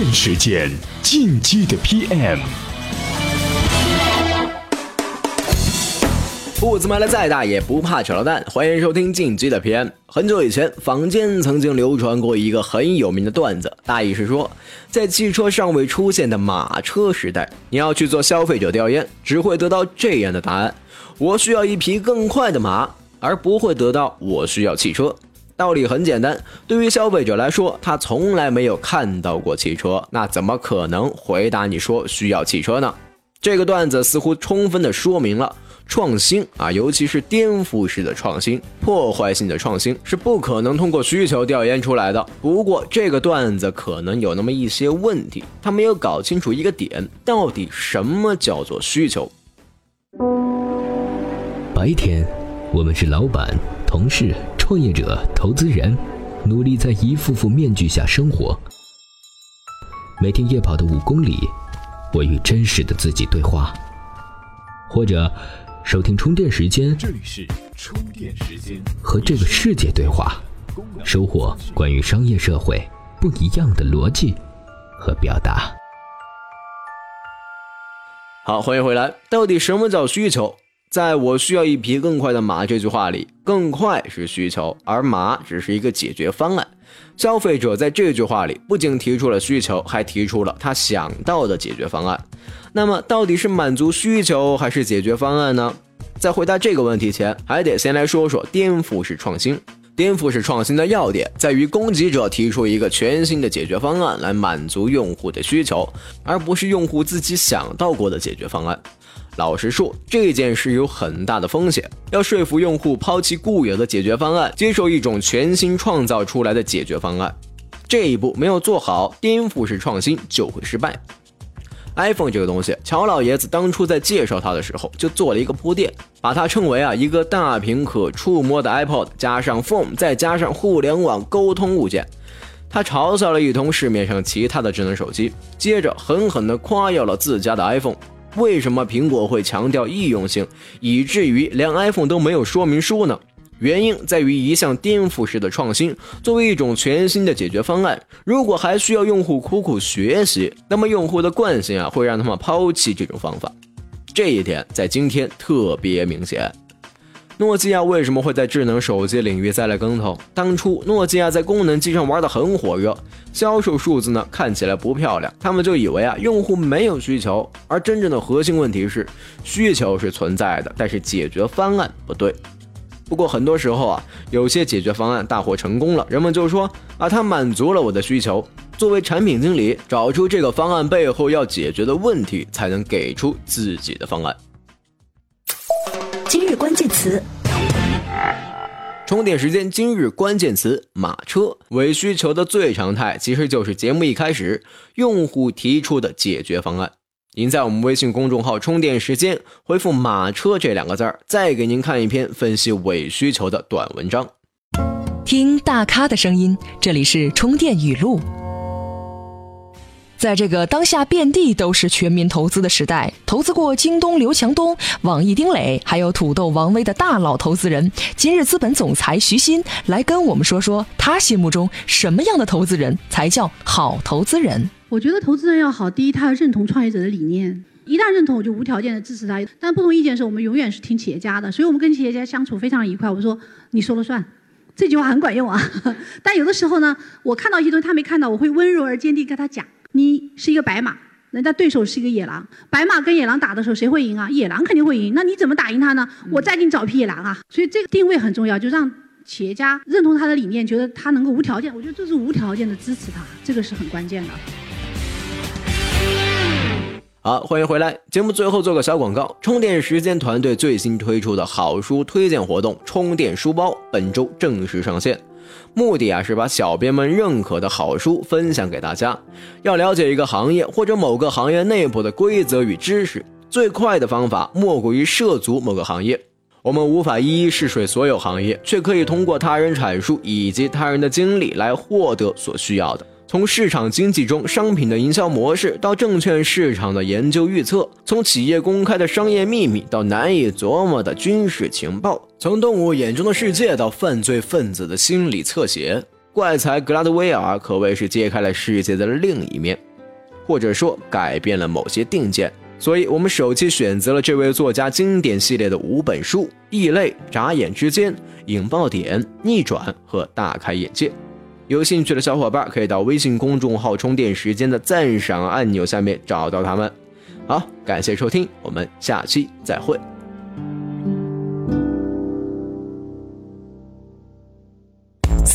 电时间，进击的 PM。步子迈的再大也不怕扯到蛋，欢迎收听进击的 PM。很久以前，坊间曾经流传过一个很有名的段子，大意是说，在汽车尚未出现的马车时代，你要去做消费者调研，只会得到这样的答案：我需要一匹更快的马，而不会得到我需要汽车。道理很简单，对于消费者来说，他从来没有看到过汽车，那怎么可能回答你说需要汽车呢？这个段子似乎充分的说明了。创新啊，尤其是颠覆式的创新、破坏性的创新，是不可能通过需求调研出来的。不过，这个段子可能有那么一些问题，他没有搞清楚一个点：到底什么叫做需求？白天，我们是老板、同事、创业者、投资人，努力在一副副面具下生活。每天夜跑的五公里，我与真实的自己对话，或者。收听充电时间，这里是充电时间，和这个世界对话，收获关于商业社会不一样的逻辑和表达。好，欢迎回来。到底什么叫需求？在我需要一匹更快的马这句话里，更快是需求，而马只是一个解决方案。消费者在这句话里不仅提出了需求，还提出了他想到的解决方案。那么到底是满足需求还是解决方案呢？在回答这个问题前，还得先来说说颠覆式创新。颠覆式创新的要点在于供给者提出一个全新的解决方案来满足用户的需求，而不是用户自己想到过的解决方案。老实说，这件事有很大的风险，要说服用户抛弃固有的解决方案，接受一种全新创造出来的解决方案，这一步没有做好，颠覆式创新就会失败。iPhone 这个东西，乔老爷子当初在介绍它的时候就做了一个铺垫，把它称为啊一个大屏可触摸的 iPod，加上 Phone，再加上互联网沟通物件。他嘲笑了一通市面上其他的智能手机，接着狠狠地夸耀了自家的 iPhone。为什么苹果会强调易用性，以至于连 iPhone 都没有说明书呢？原因在于一项颠覆式的创新，作为一种全新的解决方案，如果还需要用户苦苦学习，那么用户的惯性啊会让他们抛弃这种方法。这一点在今天特别明显。诺基亚为什么会在智能手机领域栽了跟头？当初诺基亚在功能机上玩的很火热，销售数字呢看起来不漂亮，他们就以为啊用户没有需求，而真正的核心问题是需求是存在的，但是解决方案不对。不过很多时候啊，有些解决方案大获成功了，人们就说啊，它满足了我的需求。作为产品经理，找出这个方案背后要解决的问题，才能给出自己的方案。今日关键词：充电时间。今日关键词：马车。伪需求的最常态，其实就是节目一开始用户提出的解决方案。您在我们微信公众号“充电时间”回复“马车”这两个字儿，再给您看一篇分析伪需求的短文章。听大咖的声音，这里是充电语录。在这个当下遍地都是全民投资的时代，投资过京东刘强东、网易丁磊，还有土豆王威的大佬投资人，今日资本总裁徐新来跟我们说说，他心目中什么样的投资人才叫好投资人？我觉得投资人要好，第一他要认同创业者的理念，一旦认同我就无条件的支持他。但不同意见时，我们永远是听企业家的，所以我们跟企业家相处非常愉快。我说你说了算，这句话很管用啊。但有的时候呢，我看到一些东西他没看到，我会温柔而坚定跟他讲。你是一个白马，人家对手是一个野狼。白马跟野狼打的时候，谁会赢啊？野狼肯定会赢。那你怎么打赢他呢？我再给你找匹野狼啊！所以这个定位很重要，就让企业家认同他的理念，觉得他能够无条件。我觉得这是无条件的支持他，这个是很关键的。好，欢迎回来。节目最后做个小广告，充电时间团队最新推出的好书推荐活动——充电书包，本周正式上线。目的啊是把小编们认可的好书分享给大家。要了解一个行业或者某个行业内部的规则与知识，最快的方法莫过于涉足某个行业。我们无法一一试水所有行业，却可以通过他人阐述以及他人的经历来获得所需要的。从市场经济中商品的营销模式，到证券市场的研究预测；从企业公开的商业秘密，到难以琢磨的军事情报；从动物眼中的世界，到犯罪分子的心理侧写，怪才格拉德威尔可谓是揭开了世界的另一面。或者说改变了某些定见。所以，我们首期选择了这位作家经典系列的五本书：《异类》《眨眼之间》《引爆点》《逆转》和《大开眼界》。有兴趣的小伙伴可以到微信公众号“充电时间”的赞赏按钮下面找到他们。好，感谢收听，我们下期再会。